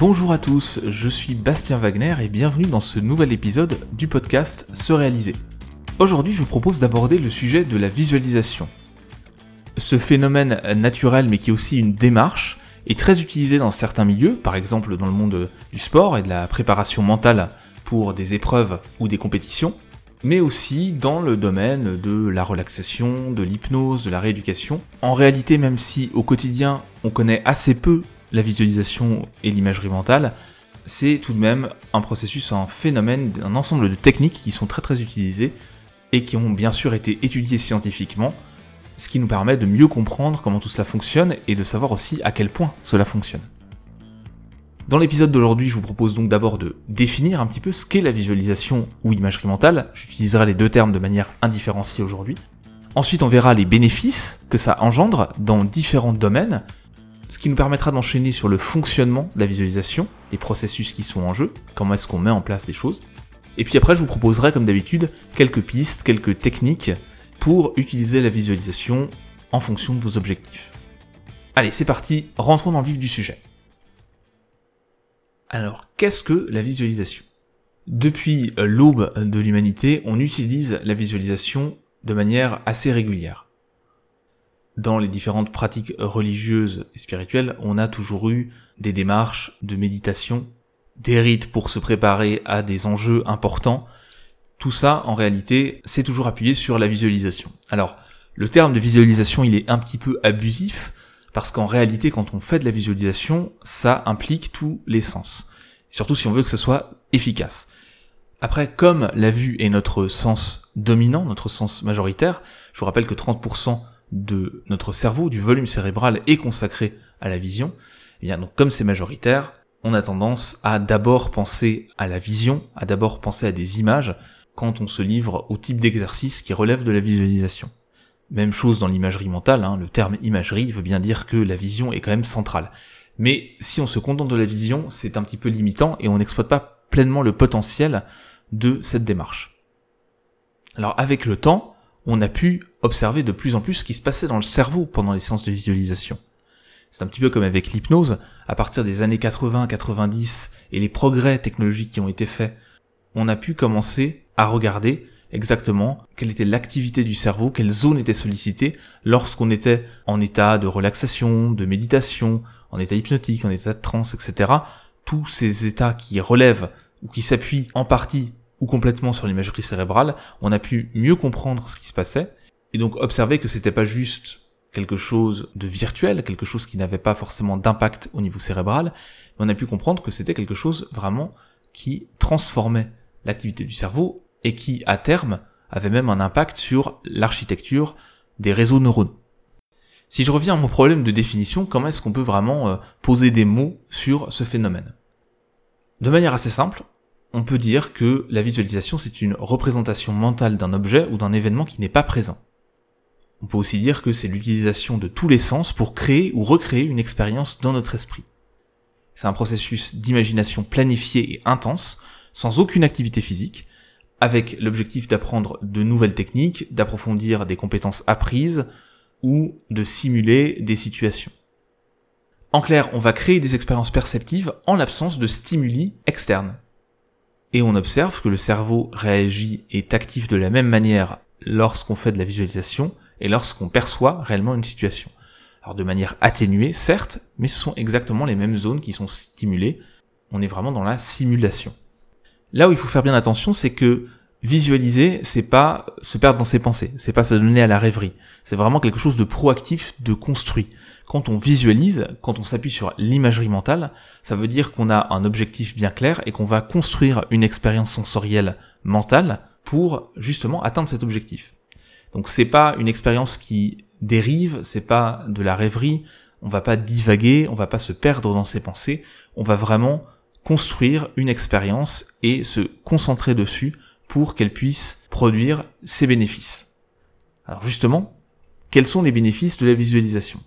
Bonjour à tous, je suis Bastien Wagner et bienvenue dans ce nouvel épisode du podcast Se réaliser. Aujourd'hui, je vous propose d'aborder le sujet de la visualisation. Ce phénomène naturel mais qui est aussi une démarche est très utilisé dans certains milieux, par exemple dans le monde du sport et de la préparation mentale pour des épreuves ou des compétitions, mais aussi dans le domaine de la relaxation, de l'hypnose, de la rééducation. En réalité, même si au quotidien on connaît assez peu la visualisation et l'imagerie mentale, c'est tout de même un processus, un phénomène, un ensemble de techniques qui sont très très utilisées et qui ont bien sûr été étudiées scientifiquement, ce qui nous permet de mieux comprendre comment tout cela fonctionne et de savoir aussi à quel point cela fonctionne. Dans l'épisode d'aujourd'hui, je vous propose donc d'abord de définir un petit peu ce qu'est la visualisation ou imagerie mentale. J'utiliserai les deux termes de manière indifférenciée aujourd'hui. Ensuite, on verra les bénéfices que ça engendre dans différents domaines, ce qui nous permettra d'enchaîner sur le fonctionnement de la visualisation, les processus qui sont en jeu, comment est-ce qu'on met en place les choses. Et puis après, je vous proposerai, comme d'habitude, quelques pistes, quelques techniques pour utiliser la visualisation en fonction de vos objectifs. Allez, c'est parti, rentrons dans le vif du sujet. Alors, qu'est-ce que la visualisation? Depuis l'aube de l'humanité, on utilise la visualisation de manière assez régulière. Dans les différentes pratiques religieuses et spirituelles, on a toujours eu des démarches de méditation, des rites pour se préparer à des enjeux importants. Tout ça, en réalité, c'est toujours appuyé sur la visualisation. Alors, le terme de visualisation, il est un petit peu abusif, parce qu'en réalité, quand on fait de la visualisation, ça implique tous les sens. Surtout si on veut que ce soit efficace. Après, comme la vue est notre sens dominant, notre sens majoritaire, je vous rappelle que 30% de notre cerveau, du volume cérébral, est consacré à la vision. Et eh bien donc, comme c'est majoritaire, on a tendance à d'abord penser à la vision, à d'abord penser à des images, quand on se livre au type d'exercice qui relève de la visualisation. Même chose dans l'imagerie mentale, hein, le terme imagerie veut bien dire que la vision est quand même centrale. Mais si on se contente de la vision, c'est un petit peu limitant et on n'exploite pas pleinement le potentiel de cette démarche. Alors avec le temps, on a pu observer de plus en plus ce qui se passait dans le cerveau pendant les séances de visualisation. C'est un petit peu comme avec l'hypnose, à partir des années 80-90 et les progrès technologiques qui ont été faits, on a pu commencer à regarder exactement quelle était l'activité du cerveau, quelles zones étaient sollicitées lorsqu'on était en état de relaxation, de méditation, en état hypnotique, en état de transe, etc. Tous ces états qui relèvent ou qui s'appuient en partie ou complètement sur l'imagerie cérébrale, on a pu mieux comprendre ce qui se passait et donc observer que c'était pas juste quelque chose de virtuel, quelque chose qui n'avait pas forcément d'impact au niveau cérébral, mais on a pu comprendre que c'était quelque chose vraiment qui transformait l'activité du cerveau et qui, à terme, avait même un impact sur l'architecture des réseaux neuronaux. Si je reviens à mon problème de définition, comment est-ce qu'on peut vraiment euh, poser des mots sur ce phénomène? De manière assez simple, on peut dire que la visualisation c'est une représentation mentale d'un objet ou d'un événement qui n'est pas présent. On peut aussi dire que c'est l'utilisation de tous les sens pour créer ou recréer une expérience dans notre esprit. C'est un processus d'imagination planifié et intense, sans aucune activité physique, avec l'objectif d'apprendre de nouvelles techniques, d'approfondir des compétences apprises ou de simuler des situations. En clair, on va créer des expériences perceptives en l'absence de stimuli externes. Et on observe que le cerveau réagit et est actif de la même manière lorsqu'on fait de la visualisation et lorsqu'on perçoit réellement une situation. Alors de manière atténuée, certes, mais ce sont exactement les mêmes zones qui sont stimulées. On est vraiment dans la simulation. Là où il faut faire bien attention, c'est que visualiser, c'est pas se perdre dans ses pensées, c'est pas se donner à la rêverie. C'est vraiment quelque chose de proactif, de construit. Quand on visualise, quand on s'appuie sur l'imagerie mentale, ça veut dire qu'on a un objectif bien clair et qu'on va construire une expérience sensorielle mentale pour justement atteindre cet objectif. Donc c'est pas une expérience qui dérive, c'est pas de la rêverie, on va pas divaguer, on va pas se perdre dans ses pensées, on va vraiment construire une expérience et se concentrer dessus pour qu'elle puisse produire ses bénéfices. Alors justement, quels sont les bénéfices de la visualisation?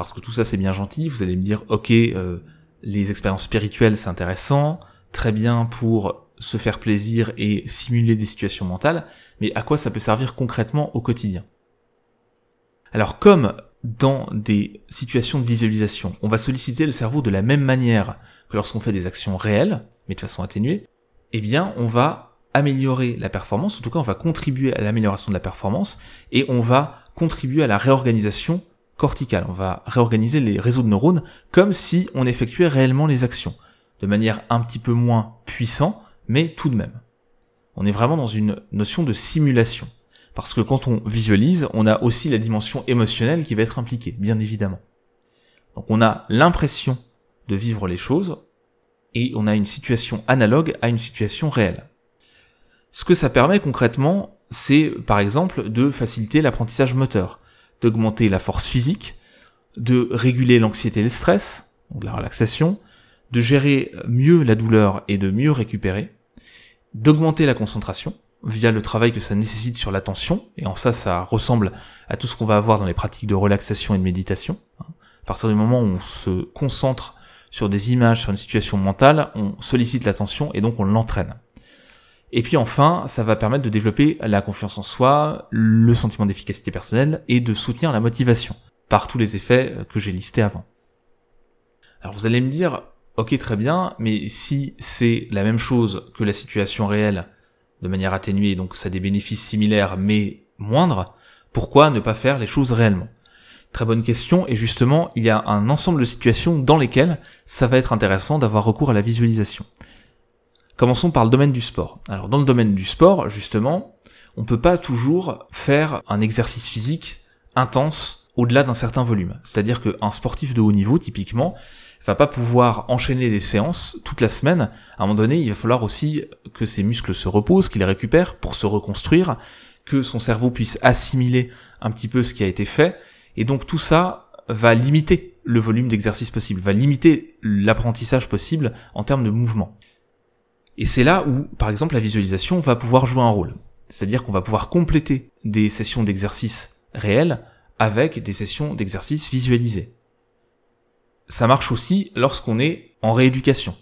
Parce que tout ça c'est bien gentil, vous allez me dire ok, euh, les expériences spirituelles c'est intéressant, très bien pour se faire plaisir et simuler des situations mentales, mais à quoi ça peut servir concrètement au quotidien? Alors comme dans des situations de visualisation, on va solliciter le cerveau de la même manière que lorsqu'on fait des actions réelles, mais de façon atténuée, eh bien, on va améliorer la performance, en tout cas, on va contribuer à l'amélioration de la performance, et on va contribuer à la réorganisation On va réorganiser les réseaux de neurones comme si on effectuait réellement les actions, de manière un petit peu moins puissante, mais tout de même. On est vraiment dans une notion de simulation. Parce que quand on visualise, on a aussi la dimension émotionnelle qui va être impliquée, bien évidemment. Donc on a l'impression de vivre les choses, et on a une situation analogue à une situation réelle. Ce que ça permet concrètement, c'est par exemple de faciliter l'apprentissage moteur, d'augmenter la force physique, de réguler l'anxiété et le stress, donc la relaxation, de gérer mieux la douleur et de mieux récupérer, d'augmenter la concentration, via le travail que ça nécessite sur l'attention, et en ça, ça ressemble à tout ce qu'on va avoir dans les pratiques de relaxation et de méditation. Hein. À partir du moment où on se concentre sur des images, sur une situation mentale, on sollicite l'attention et donc on l'entraîne. Et puis enfin, ça va permettre de développer la confiance en soi, le sentiment d'efficacité personnelle et de soutenir la motivation, par tous les effets que j'ai listés avant. Alors vous allez me dire, ok très bien, mais si c'est la même chose que la situation réelle, de manière atténuée, donc ça a des bénéfices similaires mais moindres, pourquoi ne pas faire les choses réellement? Très bonne question, et justement, il y a un ensemble de situations dans lesquelles ça va être intéressant d'avoir recours à la visualisation. Commençons par le domaine du sport. Alors dans le domaine du sport, justement, on peut pas toujours faire un exercice physique intense au-delà d'un certain volume. C'est-à-dire qu'un sportif de haut niveau, typiquement, va pas pouvoir enchaîner des séances toute la semaine. À un moment donné, il va falloir aussi que ses muscles se reposent, qu'il les récupère pour se reconstruire, que son cerveau puisse assimiler un petit peu ce qui a été fait. Et donc tout ça va limiter le volume d'exercice possible, va limiter l'apprentissage possible en termes de mouvement. Et c'est là où, par exemple, la visualisation va pouvoir jouer un rôle. C'est-à-dire qu'on va pouvoir compléter des sessions d'exercice réels avec des sessions d'exercice visualisées ça marche aussi lorsqu'on est en rééducation.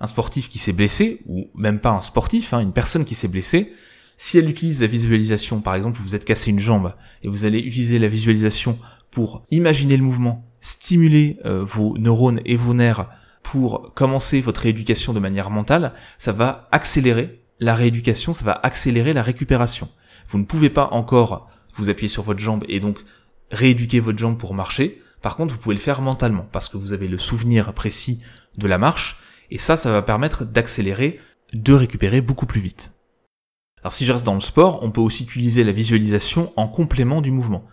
Un sportif qui s'est blessé, ou même pas un sportif, hein, une personne qui s'est blessée, si elle utilise la visualisation, par exemple, vous êtes cassé une jambe et vous allez utiliser la visualisation pour imaginer le mouvement, stimuler euh, vos neurones et vos nerfs pour commencer votre rééducation de manière mentale, ça va accélérer la rééducation, ça va accélérer la récupération. Vous ne pouvez pas encore vous appuyer sur votre jambe et donc rééduquer votre jambe pour marcher. Par contre, vous pouvez le faire mentalement, parce que vous avez le souvenir précis de la marche, et ça, ça va permettre d'accélérer, de récupérer beaucoup plus vite. Alors si je reste dans le sport, on peut aussi utiliser la visualisation en complément du mouvement.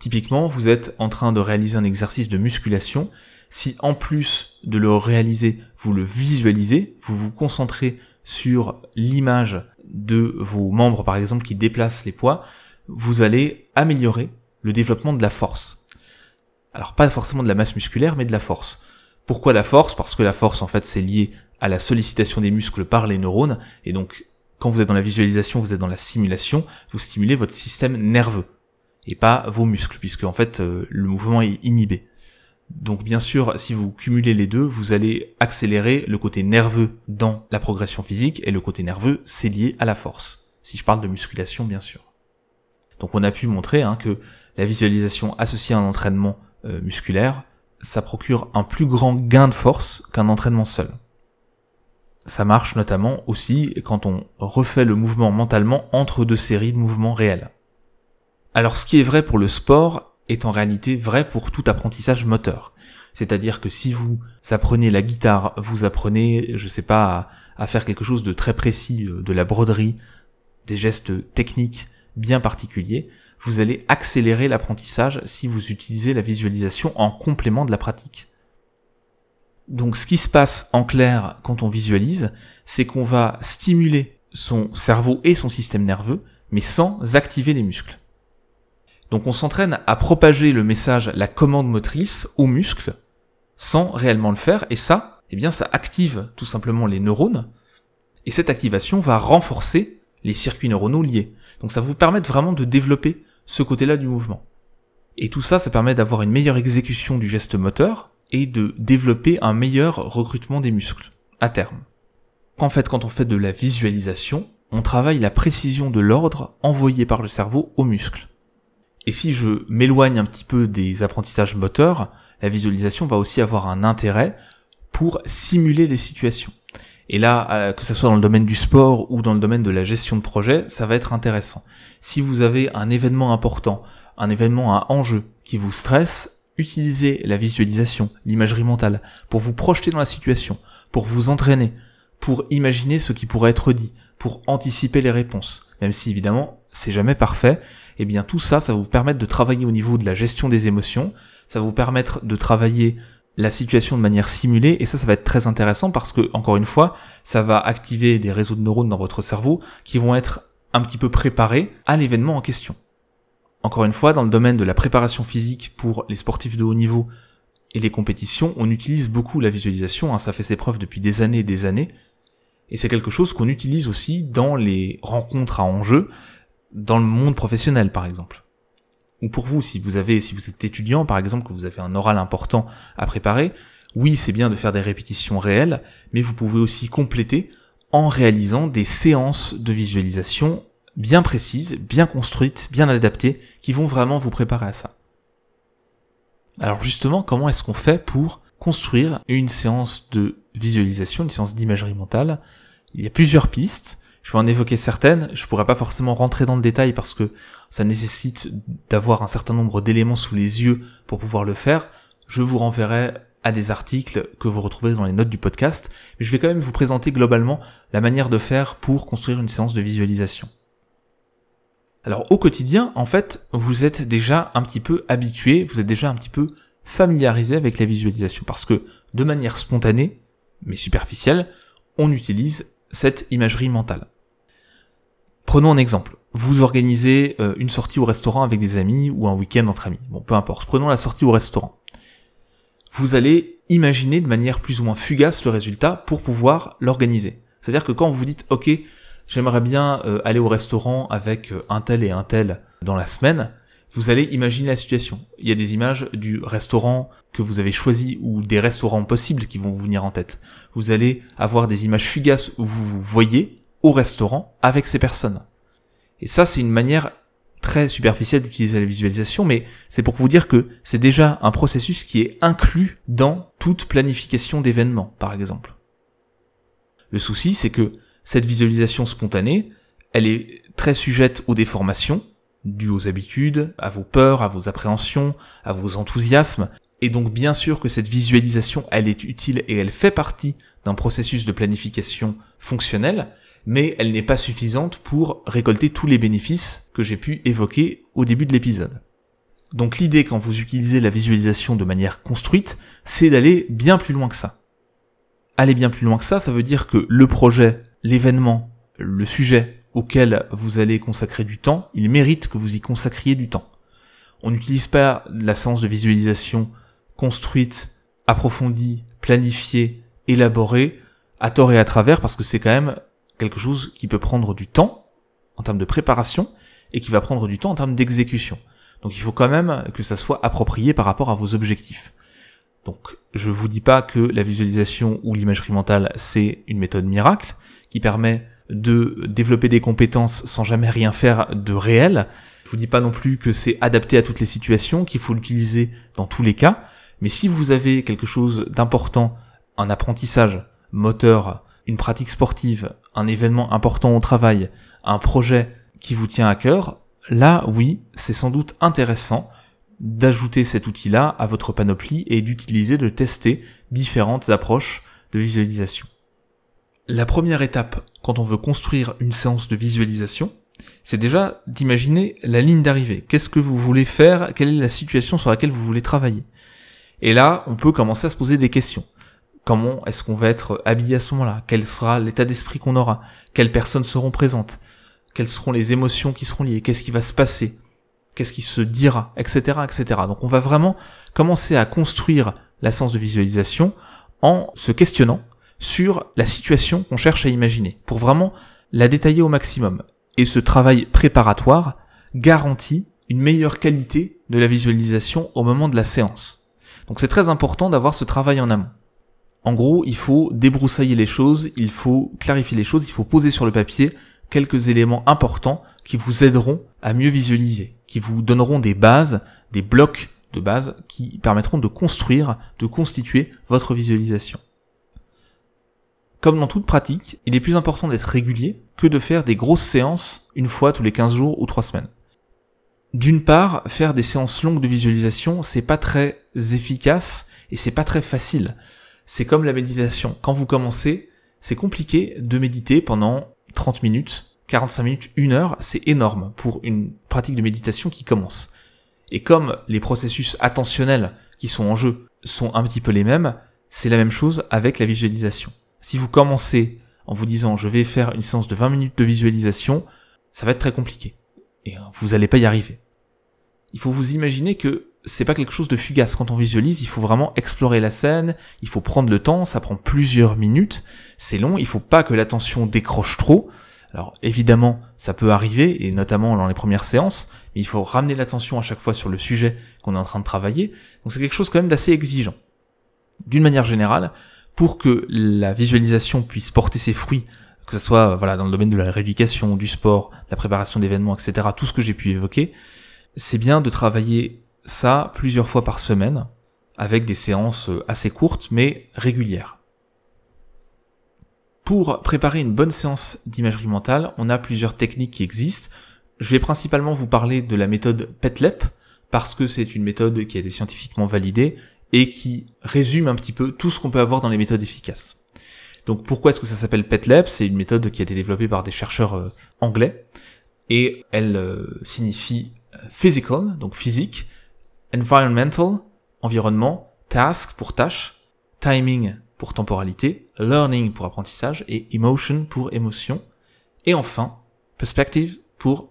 Typiquement, vous êtes en train de réaliser un exercice de musculation. Si en plus de le réaliser, vous le visualisez, vous vous concentrez sur l'image de vos membres, par exemple, qui déplacent les poids, vous allez améliorer le développement de la force. Alors pas forcément de la masse musculaire, mais de la force. Pourquoi la force? Parce que la force, en fait, c'est lié à la sollicitation des muscles par les neurones, et donc quand vous êtes dans la visualisation, vous êtes dans la simulation, vous stimulez votre système nerveux, et pas vos muscles, puisque en fait euh, le mouvement est inhibé. Donc bien sûr, si vous cumulez les deux, vous allez accélérer le côté nerveux dans la progression physique, et le côté nerveux, c'est lié à la force. Si je parle de musculation, bien sûr. Donc on a pu montrer hein, que la visualisation associée à un entraînement euh, musculaire, ça procure un plus grand gain de force qu'un entraînement seul. Ça marche notamment aussi quand on refait le mouvement mentalement entre deux séries de mouvements réels. Alors ce qui est vrai pour le sport est en réalité vrai pour tout apprentissage moteur. C'est-à-dire que si vous apprenez la guitare, vous apprenez, je sais pas, à, à faire quelque chose de très précis, euh, de la broderie, des gestes techniques bien particuliers, vous allez accélérer l'apprentissage si vous utilisez la visualisation en complément de la pratique. Donc ce qui se passe en clair quand on visualise, c'est qu'on va stimuler son cerveau et son système nerveux, mais sans activer les muscles. Donc on s'entraîne à propager le message, la commande motrice aux muscles, sans réellement le faire, et ça, eh bien ça active tout simplement les neurones, et cette activation va renforcer les circuits neuronaux liés. Donc ça vous permet vraiment de développer ce côté-là du mouvement. Et tout ça, ça permet d'avoir une meilleure exécution du geste moteur et de développer un meilleur recrutement des muscles, à terme. En fait, quand on fait de la visualisation, on travaille la précision de l'ordre envoyé par le cerveau aux muscles. Et si je m'éloigne un petit peu des apprentissages moteurs, la visualisation va aussi avoir un intérêt pour simuler des situations. Et là, euh, que ce soit dans le domaine du sport ou dans le domaine de la gestion de projet, ça va être intéressant. Si vous avez un événement important, un événement à enjeu qui vous stresse, utilisez la visualisation, l'imagerie mentale, pour vous projeter dans la situation, pour vous entraîner, pour imaginer ce qui pourrait être dit, pour anticiper les réponses. Même si évidemment, c'est jamais parfait, eh bien tout ça, ça va vous permettre de travailler au niveau de la gestion des émotions, ça va vous permettre de travailler la situation de manière simulée et ça ça va être très intéressant parce que encore une fois ça va activer des réseaux de neurones dans votre cerveau qui vont être un petit peu préparés à l'événement en question. Encore une fois dans le domaine de la préparation physique pour les sportifs de haut niveau et les compétitions on utilise beaucoup la visualisation, hein, ça fait ses preuves depuis des années et des années et c'est quelque chose qu'on utilise aussi dans les rencontres à enjeu dans le monde professionnel par exemple ou pour vous, si vous avez, si vous êtes étudiant, par exemple, que vous avez un oral important à préparer, oui, c'est bien de faire des répétitions réelles, mais vous pouvez aussi compléter en réalisant des séances de visualisation bien précises, bien construites, bien adaptées, qui vont vraiment vous préparer à ça. Alors justement, comment est-ce qu'on fait pour construire une séance de visualisation, une séance d'imagerie mentale? Il y a plusieurs pistes. Je vais en évoquer certaines. Je pourrais pas forcément rentrer dans le détail parce que ça nécessite d'avoir un certain nombre d'éléments sous les yeux pour pouvoir le faire, je vous renverrai à des articles que vous retrouvez dans les notes du podcast, mais je vais quand même vous présenter globalement la manière de faire pour construire une séance de visualisation. Alors au quotidien, en fait, vous êtes déjà un petit peu habitué, vous êtes déjà un petit peu familiarisé avec la visualisation, parce que de manière spontanée, mais superficielle, on utilise cette imagerie mentale. Prenons un exemple vous organisez euh, une sortie au restaurant avec des amis ou un week-end entre amis. Bon, peu importe. Prenons la sortie au restaurant. Vous allez imaginer de manière plus ou moins fugace le résultat pour pouvoir l'organiser. C'est-à-dire que quand vous dites, OK, j'aimerais bien euh, aller au restaurant avec euh, un tel et un tel dans la semaine, vous allez imaginer la situation. Il y a des images du restaurant que vous avez choisi ou des restaurants possibles qui vont vous venir en tête. Vous allez avoir des images fugaces où vous vous voyez au restaurant avec ces personnes. Et ça, c'est une manière très superficielle d'utiliser la visualisation, mais c'est pour vous dire que c'est déjà un processus qui est inclus dans toute planification d'événements, par exemple. Le souci, c'est que cette visualisation spontanée, elle est très sujette aux déformations, dues aux habitudes, à vos peurs, à vos appréhensions, à vos enthousiasmes, et donc bien sûr que cette visualisation, elle est utile et elle fait partie d'un processus de planification fonctionnel, mais elle n'est pas suffisante pour récolter tous les bénéfices que j'ai pu évoquer au début de l'épisode. Donc l'idée quand vous utilisez la visualisation de manière construite, c'est d'aller bien plus loin que ça. Aller bien plus loin que ça, ça veut dire que le projet, l'événement, le sujet auquel vous allez consacrer du temps, il mérite que vous y consacriez du temps. On n'utilise pas la séance de visualisation construite, approfondie, planifiée, élaborée, à tort et à travers, parce que c'est quand même quelque chose qui peut prendre du temps en termes de préparation et qui va prendre du temps en termes d'exécution. Donc il faut quand même que ça soit approprié par rapport à vos objectifs. Donc je vous dis pas que la visualisation ou l'imagerie mentale c'est une méthode miracle qui permet de développer des compétences sans jamais rien faire de réel. Je vous dis pas non plus que c'est adapté à toutes les situations, qu'il faut l'utiliser dans tous les cas. Mais si vous avez quelque chose d'important, un apprentissage moteur une pratique sportive, un événement important au travail, un projet qui vous tient à cœur, là oui, c'est sans doute intéressant d'ajouter cet outil-là à votre panoplie et d'utiliser, de tester différentes approches de visualisation. La première étape quand on veut construire une séance de visualisation, c'est déjà d'imaginer la ligne d'arrivée. Qu'est-ce que vous voulez faire? Quelle est la situation sur laquelle vous voulez travailler? Et là, on peut commencer à se poser des questions comment est-ce qu'on va être habillé à ce moment-là, quel sera l'état d'esprit qu'on aura, quelles personnes seront présentes, quelles seront les émotions qui seront liées, qu'est-ce qui va se passer, qu'est-ce qui se dira, etc., etc. Donc on va vraiment commencer à construire la séance de visualisation en se questionnant sur la situation qu'on cherche à imaginer, pour vraiment la détailler au maximum. Et ce travail préparatoire garantit une meilleure qualité de la visualisation au moment de la séance. Donc c'est très important d'avoir ce travail en amont. En gros, il faut débroussailler les choses, il faut clarifier les choses, il faut poser sur le papier quelques éléments importants qui vous aideront à mieux visualiser, qui vous donneront des bases, des blocs de base qui permettront de construire, de constituer votre visualisation. Comme dans toute pratique, il est plus important d'être régulier que de faire des grosses séances une fois tous les 15 jours ou 3 semaines. D'une part, faire des séances longues de visualisation, c'est pas très efficace et c'est pas très facile. C'est comme la méditation. Quand vous commencez, c'est compliqué de méditer pendant 30 minutes, 45 minutes, 1 heure, c'est énorme pour une pratique de méditation qui commence. Et comme les processus attentionnels qui sont en jeu sont un petit peu les mêmes, c'est la même chose avec la visualisation. Si vous commencez en vous disant je vais faire une séance de 20 minutes de visualisation, ça va être très compliqué. Et vous n'allez pas y arriver. Il faut vous imaginer que c'est pas quelque chose de fugace. Quand on visualise, il faut vraiment explorer la scène, il faut prendre le temps, ça prend plusieurs minutes, c'est long, il faut pas que l'attention décroche trop. Alors évidemment, ça peut arriver, et notamment dans les premières séances, il faut ramener l'attention à chaque fois sur le sujet qu'on est en train de travailler. Donc c'est quelque chose quand même d'assez exigeant. D'une manière générale, pour que la visualisation puisse porter ses fruits, que ce soit voilà dans le domaine de la rééducation, du sport, la préparation d'événements, etc., tout ce que j'ai pu évoquer, c'est bien de travailler ça plusieurs fois par semaine, avec des séances assez courtes mais régulières. Pour préparer une bonne séance d'imagerie mentale, on a plusieurs techniques qui existent. Je vais principalement vous parler de la méthode PETLEP, parce que c'est une méthode qui a été scientifiquement validée et qui résume un petit peu tout ce qu'on peut avoir dans les méthodes efficaces. Donc pourquoi est-ce que ça s'appelle PetLab C'est une méthode qui a été développée par des chercheurs euh, anglais et elle euh, signifie euh, physical, donc physique, environmental, environnement, task pour tâche, timing pour temporalité, learning pour apprentissage et emotion pour émotion et enfin perspective pour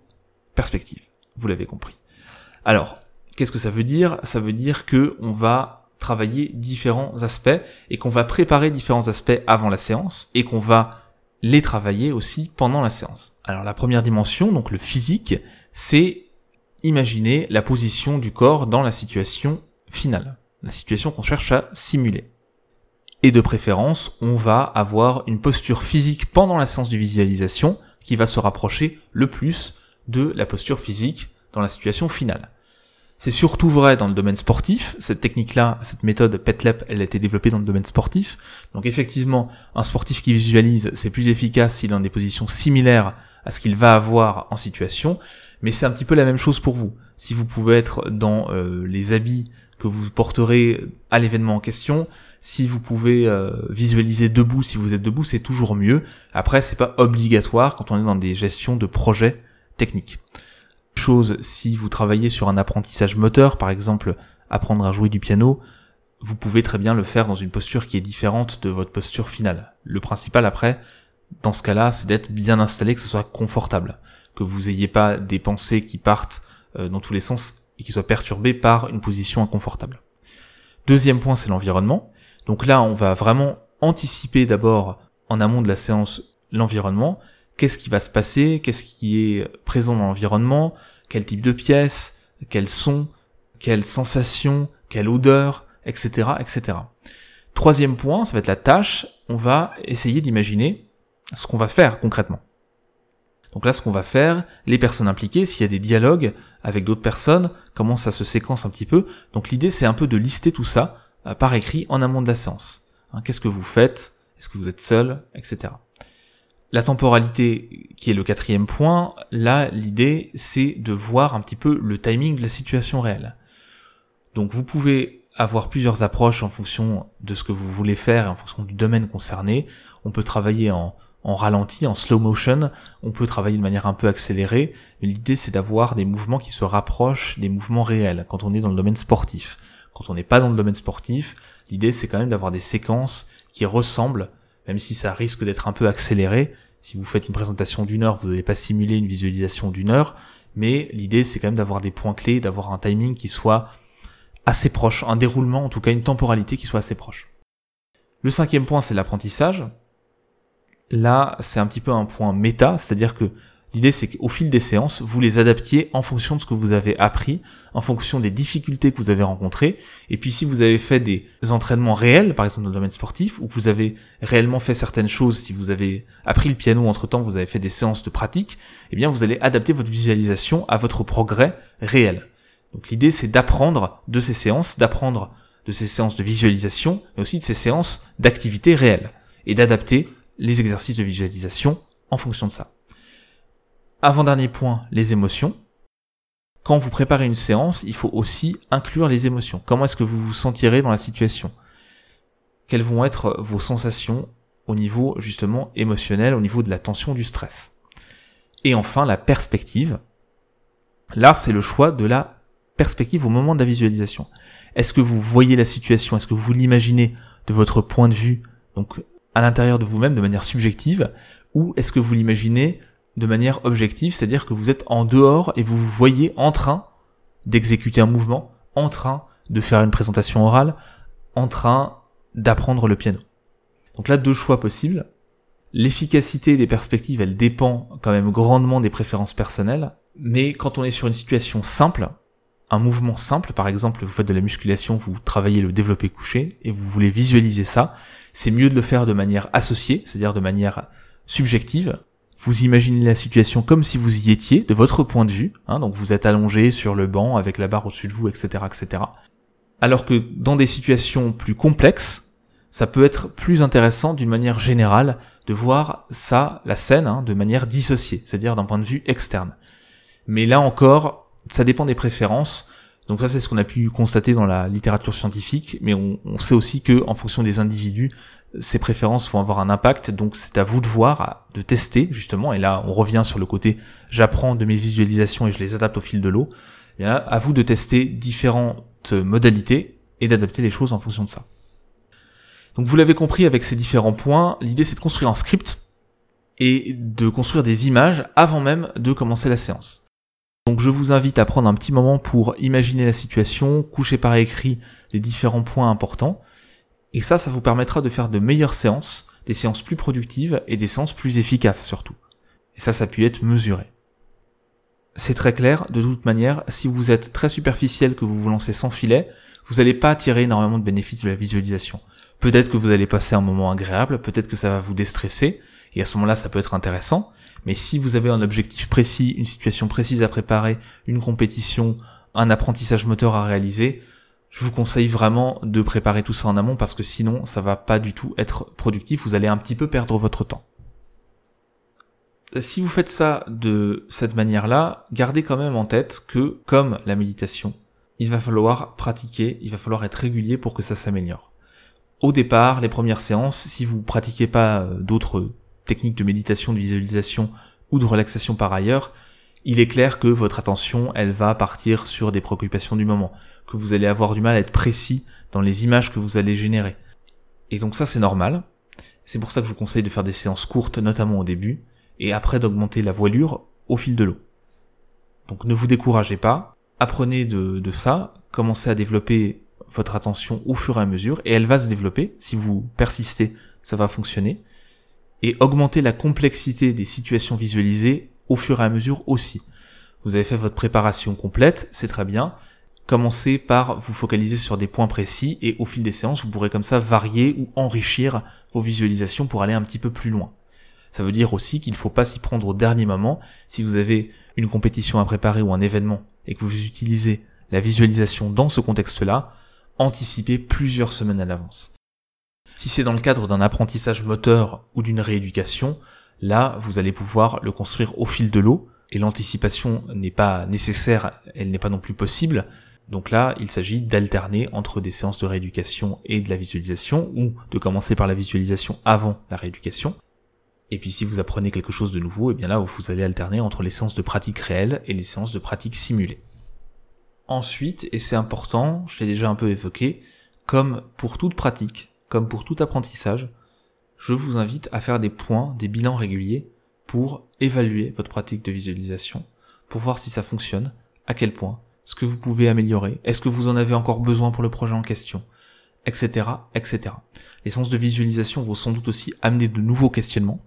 perspective. Vous l'avez compris. Alors, qu'est-ce que ça veut dire? Ça veut dire que on va travailler différents aspects et qu'on va préparer différents aspects avant la séance et qu'on va les travailler aussi pendant la séance. Alors la première dimension, donc le physique, c'est imaginer la position du corps dans la situation finale, la situation qu'on cherche à simuler. Et de préférence, on va avoir une posture physique pendant la séance de visualisation qui va se rapprocher le plus de la posture physique dans la situation finale. C'est surtout vrai dans le domaine sportif. Cette technique-là, cette méthode PetLep, elle a été développée dans le domaine sportif. Donc effectivement, un sportif qui visualise, c'est plus efficace s'il est dans des positions similaires à ce qu'il va avoir en situation. Mais c'est un petit peu la même chose pour vous. Si vous pouvez être dans euh, les habits que vous porterez à l'événement en question, si vous pouvez euh, visualiser debout, si vous êtes debout, c'est toujours mieux. Après, c'est pas obligatoire quand on est dans des gestions de projets techniques chose si vous travaillez sur un apprentissage moteur, par exemple apprendre à jouer du piano, vous pouvez très bien le faire dans une posture qui est différente de votre posture finale. Le principal après, dans ce cas-là, c'est d'être bien installé, que ce soit confortable, que vous ayez pas des pensées qui partent euh, dans tous les sens et qui soient perturbées par une position inconfortable. Deuxième point, c'est l'environnement. Donc là, on va vraiment anticiper d'abord en amont de la séance l'environnement qu'est-ce qui va se passer, qu'est-ce qui est présent dans l'environnement, quel type de pièce, quels sons, quelles sensations, quelle odeur, etc., etc. Troisième point, ça va être la tâche. On va essayer d'imaginer ce qu'on va faire concrètement. Donc là, ce qu'on va faire, les personnes impliquées, s'il y a des dialogues avec d'autres personnes, comment ça se séquence un petit peu. Donc l'idée, c'est un peu de lister tout ça euh, par écrit en amont de la séance. Hein, qu'est-ce que vous faites? Est-ce que vous êtes seul? Etc. La temporalité, qui est le quatrième point, là, l'idée, c'est de voir un petit peu le timing de la situation réelle. Donc vous pouvez avoir plusieurs approches en fonction de ce que vous voulez faire et en fonction du domaine concerné. On peut travailler en, en ralenti, en slow motion, on peut travailler de manière un peu accélérée, mais l'idée c'est d'avoir des mouvements qui se rapprochent des mouvements réels quand on est dans le domaine sportif. Quand on n'est pas dans le domaine sportif, l'idée c'est quand même d'avoir des séquences qui ressemblent même si ça risque d'être un peu accéléré. Si vous faites une présentation d'une heure, vous n'allez pas simuler une visualisation d'une heure, mais l'idée c'est quand même d'avoir des points clés, d'avoir un timing qui soit assez proche, un déroulement, en tout cas une temporalité qui soit assez proche. Le cinquième point, c'est l'apprentissage. Là, c'est un petit peu un point méta, c'est-à-dire que L'idée, c'est qu'au fil des séances, vous les adaptiez en fonction de ce que vous avez appris, en fonction des difficultés que vous avez rencontrées. Et puis, si vous avez fait des entraînements réels, par exemple dans le domaine sportif, ou que vous avez réellement fait certaines choses, si vous avez appris le piano entre temps, vous avez fait des séances de pratique, eh bien, vous allez adapter votre visualisation à votre progrès réel. Donc, l'idée, c'est d'apprendre de ces séances, d'apprendre de ces séances de visualisation, mais aussi de ces séances d'activité réelle, et d'adapter les exercices de visualisation en fonction de ça. Avant-dernier point, les émotions. Quand vous préparez une séance, il faut aussi inclure les émotions. Comment est-ce que vous vous sentirez dans la situation? Quelles vont être vos sensations au niveau justement émotionnel, au niveau de la tension, du stress? Et enfin, la perspective. Là, c'est le choix de la perspective au moment de la visualisation. Est-ce que vous voyez la situation? Est-ce que vous l'imaginez de votre point de vue, donc à l'intérieur de vous-même de manière subjective, ou est-ce que vous l'imaginez de manière objective, c'est-à-dire que vous êtes en dehors et vous vous voyez en train d'exécuter un mouvement, en train de faire une présentation orale, en train d'apprendre le piano. Donc là, deux choix possibles. L'efficacité des perspectives, elle dépend quand même grandement des préférences personnelles, mais quand on est sur une situation simple, un mouvement simple, par exemple, vous faites de la musculation, vous travaillez le développé couché, et vous voulez visualiser ça, c'est mieux de le faire de manière associée, c'est-à-dire de manière subjective, vous imaginez la situation comme si vous y étiez, de votre point de vue, hein, donc vous êtes allongé sur le banc avec la barre au-dessus de vous, etc., etc. Alors que dans des situations plus complexes, ça peut être plus intéressant d'une manière générale de voir ça, la scène, hein, de manière dissociée, c'est-à-dire d'un point de vue externe. Mais là encore, ça dépend des préférences. Donc ça, c'est ce qu'on a pu constater dans la littérature scientifique, mais on, sait aussi que, en fonction des individus, ces préférences vont avoir un impact, donc c'est à vous de voir, de tester justement, et là on revient sur le côté j'apprends de mes visualisations et je les adapte au fil de l'eau, et là à vous de tester différentes modalités et d'adapter les choses en fonction de ça. Donc vous l'avez compris avec ces différents points, l'idée c'est de construire un script et de construire des images avant même de commencer la séance. Donc je vous invite à prendre un petit moment pour imaginer la situation, coucher par écrit les différents points importants, et ça, ça vous permettra de faire de meilleures séances, des séances plus productives et des séances plus efficaces surtout. Et ça, ça peut être mesuré. C'est très clair, de toute manière, si vous êtes très superficiel, que vous vous lancez sans filet, vous n'allez pas attirer énormément de bénéfices de la visualisation. Peut-être que vous allez passer un moment agréable, peut-être que ça va vous déstresser, et à ce moment-là, ça peut être intéressant, mais si vous avez un objectif précis, une situation précise à préparer, une compétition, un apprentissage moteur à réaliser, je vous conseille vraiment de préparer tout ça en amont parce que sinon ça va pas du tout être productif, vous allez un petit peu perdre votre temps. Si vous faites ça de cette manière-là, gardez quand même en tête que, comme la méditation, il va falloir pratiquer, il va falloir être régulier pour que ça s'améliore. Au départ, les premières séances, si vous pratiquez pas euh, d'autres techniques de méditation, de visualisation ou de relaxation par ailleurs, il est clair que votre attention, elle va partir sur des préoccupations du moment, que vous allez avoir du mal à être précis dans les images que vous allez générer. Et donc ça, c'est normal. C'est pour ça que je vous conseille de faire des séances courtes, notamment au début, et après d'augmenter la voilure au fil de l'eau. Donc ne vous découragez pas, apprenez de, de ça, commencez à développer votre attention au fur et à mesure, et elle va se développer. Si vous persistez, ça va fonctionner. Et augmenter la complexité des situations visualisées au fur et à mesure aussi. Vous avez fait votre préparation complète, c'est très bien. Commencez par vous focaliser sur des points précis et au fil des séances, vous pourrez comme ça varier ou enrichir vos visualisations pour aller un petit peu plus loin. Ça veut dire aussi qu'il ne faut pas s'y prendre au dernier moment. Si vous avez une compétition à préparer ou un événement et que vous utilisez la visualisation dans ce contexte-là, anticipez plusieurs semaines à l'avance. Si c'est dans le cadre d'un apprentissage moteur ou d'une rééducation, Là, vous allez pouvoir le construire au fil de l'eau, et l'anticipation n'est pas nécessaire, elle n'est pas non plus possible. Donc là, il s'agit d'alterner entre des séances de rééducation et de la visualisation, ou de commencer par la visualisation avant la rééducation. Et puis si vous apprenez quelque chose de nouveau, et eh bien là, vous allez alterner entre les séances de pratique réelle et les séances de pratique simulée. Ensuite, et c'est important, je l'ai déjà un peu évoqué, comme pour toute pratique, comme pour tout apprentissage, je vous invite à faire des points, des bilans réguliers pour évaluer votre pratique de visualisation, pour voir si ça fonctionne, à quel point, ce que vous pouvez améliorer, est-ce que vous en avez encore besoin pour le projet en question, etc., etc. Les sens de visualisation vont sans doute aussi amener de nouveaux questionnements,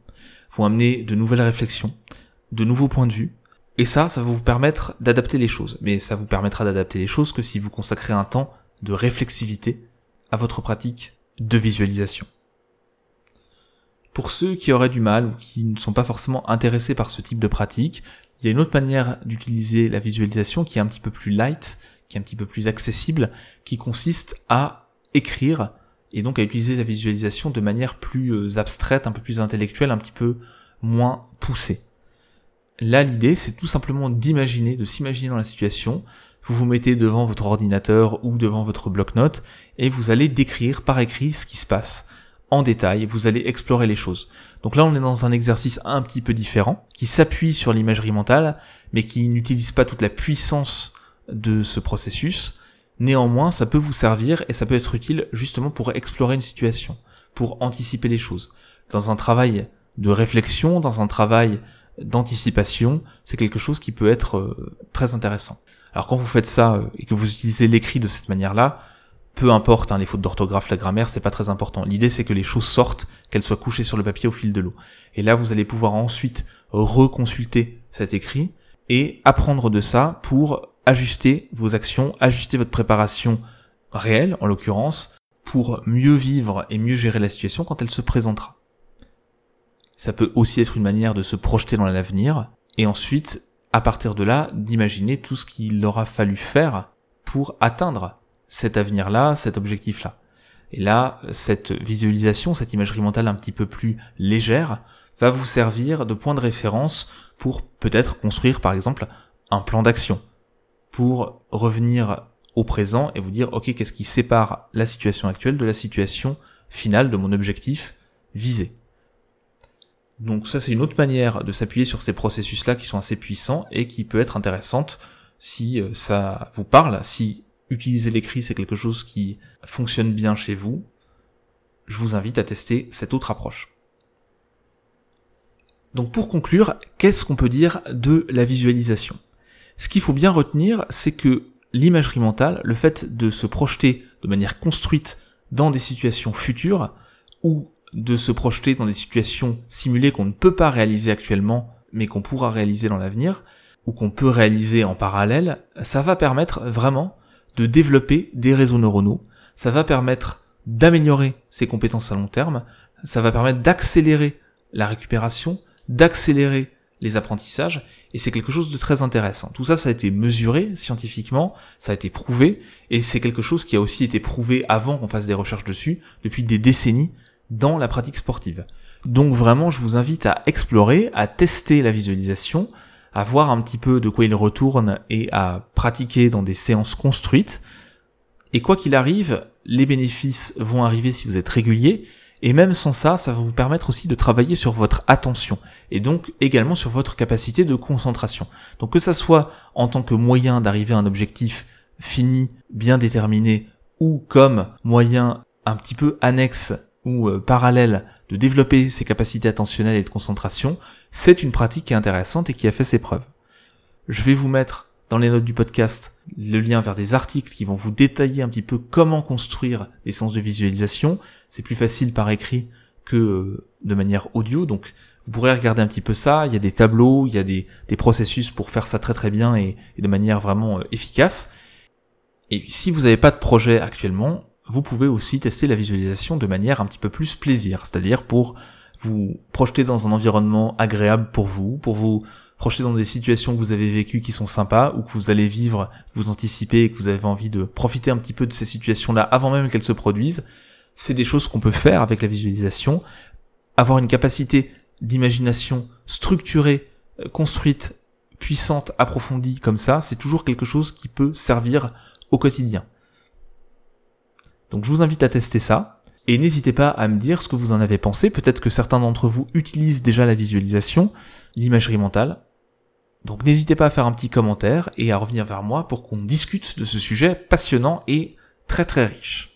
vont amener de nouvelles réflexions, de nouveaux points de vue. Et ça, ça va vous permettre d'adapter les choses. Mais ça vous permettra d'adapter les choses que si vous consacrez un temps de réflexivité à votre pratique de visualisation. Pour ceux qui auraient du mal ou qui ne sont pas forcément intéressés par ce type de pratique, il y a une autre manière d'utiliser la visualisation qui est un petit peu plus light, qui est un petit peu plus accessible, qui consiste à écrire et donc à utiliser la visualisation de manière plus euh, abstraite, un peu plus intellectuelle, un petit peu moins poussée. Là, l'idée, c'est tout simplement d'imaginer, de s'imaginer dans la situation. Vous vous mettez devant votre ordinateur ou devant votre bloc-notes et vous allez décrire par écrit ce qui se passe en détail. Vous allez explorer les choses. Donc là, on est dans un exercice un petit peu différent qui s'appuie sur l'imagerie mentale, mais qui n'utilise pas toute la puissance de ce processus. Néanmoins, ça peut vous servir et ça peut être utile justement pour explorer une situation, pour anticiper les choses. Dans un travail de réflexion, dans un travail d'anticipation, c'est quelque chose qui peut être euh, très intéressant. Alors quand vous faites ça euh, et que vous utilisez l'écrit de cette manière-là, peu importe hein, les fautes d'orthographe, la grammaire, c'est pas très important. L'idée c'est que les choses sortent, qu'elles soient couchées sur le papier au fil de l'eau. Et là, vous allez pouvoir ensuite reconsulter cet écrit et apprendre de ça pour ajuster vos actions, ajuster votre préparation réelle, en l'occurrence, pour mieux vivre et mieux gérer la situation quand elle se présentera. Ça peut aussi être une manière de se projeter dans l'avenir, et ensuite, à partir de là, d'imaginer tout ce qu'il aura fallu faire pour atteindre cet avenir-là, cet objectif-là. Et là, cette visualisation, cette imagerie mentale un petit peu plus légère, va vous servir de point de référence pour peut-être construire par exemple un plan d'action, pour revenir au présent et vous dire, ok, qu'est-ce qui sépare la situation actuelle de la situation finale de mon objectif visé. Donc ça, c'est une autre manière de s'appuyer sur ces processus-là qui sont assez puissants et qui peut être intéressante si euh, ça vous parle, si utiliser l'écrit c'est quelque chose qui fonctionne bien chez vous, je vous invite à tester cette autre approche. Donc pour conclure, qu'est-ce qu'on peut dire de la visualisation? Ce qu'il faut bien retenir, c'est que l'imagerie mentale, le fait de se projeter de manière construite dans des situations futures, ou de se projeter dans des situations simulées qu'on ne peut pas réaliser actuellement, mais qu'on pourra réaliser dans l'avenir, ou qu'on peut réaliser en parallèle, ça va permettre vraiment de développer des réseaux neuronaux, ça va permettre d'améliorer ses compétences à long terme, ça va permettre d'accélérer la récupération, d'accélérer les apprentissages, et c'est quelque chose de très intéressant. Tout ça, ça a été mesuré scientifiquement, ça a été prouvé, et c'est quelque chose qui a aussi été prouvé avant qu'on fasse des recherches dessus, depuis des décennies, dans la pratique sportive. Donc vraiment, je vous invite à explorer, à tester la visualisation, à voir un petit peu de quoi il retourne, et à pratiquer dans des séances construites. Et quoi qu'il arrive, les bénéfices vont arriver si vous êtes régulier, et même sans ça, ça va vous permettre aussi de travailler sur votre attention et donc également sur votre capacité de concentration. Donc que ça soit en tant que moyen d'arriver à un objectif fini, bien déterminé, ou comme moyen un petit peu annexe ou euh, parallèle de développer ses capacités attentionnelles et de concentration, c'est une pratique qui est intéressante et qui a fait ses preuves. Je vais vous mettre dans les notes du podcast le lien vers des articles qui vont vous détailler un petit peu comment construire des sens de visualisation. C'est plus facile par écrit que euh, de manière audio, donc vous pourrez regarder un petit peu ça. Il y a des tableaux, il y a des, processus pour faire ça très très bien et, de manière vraiment euh, efficace. Et si vous n'avez pas de projet actuellement, vous pouvez aussi tester la visualisation de manière un petit peu plus plaisir, c'est-à-dire pour vous projeter dans un environnement agréable pour vous, pour vous projeter dans des situations que vous avez vécues qui sont sympas ou que vous allez vivre, vous anticipez et que vous avez envie de profiter un petit peu de ces situations-là avant même qu'elles se produisent, c'est des choses qu'on peut faire avec la visualisation. Avoir une capacité d'imagination structurée, euh, construite, puissante, approfondie comme ça, c'est toujours quelque chose qui peut servir au quotidien. Donc je vous invite à tester ça. Et n'hésitez pas à me dire ce que vous en avez pensé. Peut-être que certains d'entre vous utilisent déjà la visualisation, l'imagerie mentale. Donc n'hésitez pas à faire un petit commentaire et à revenir vers moi pour qu'on discute de ce sujet passionnant et très très riche.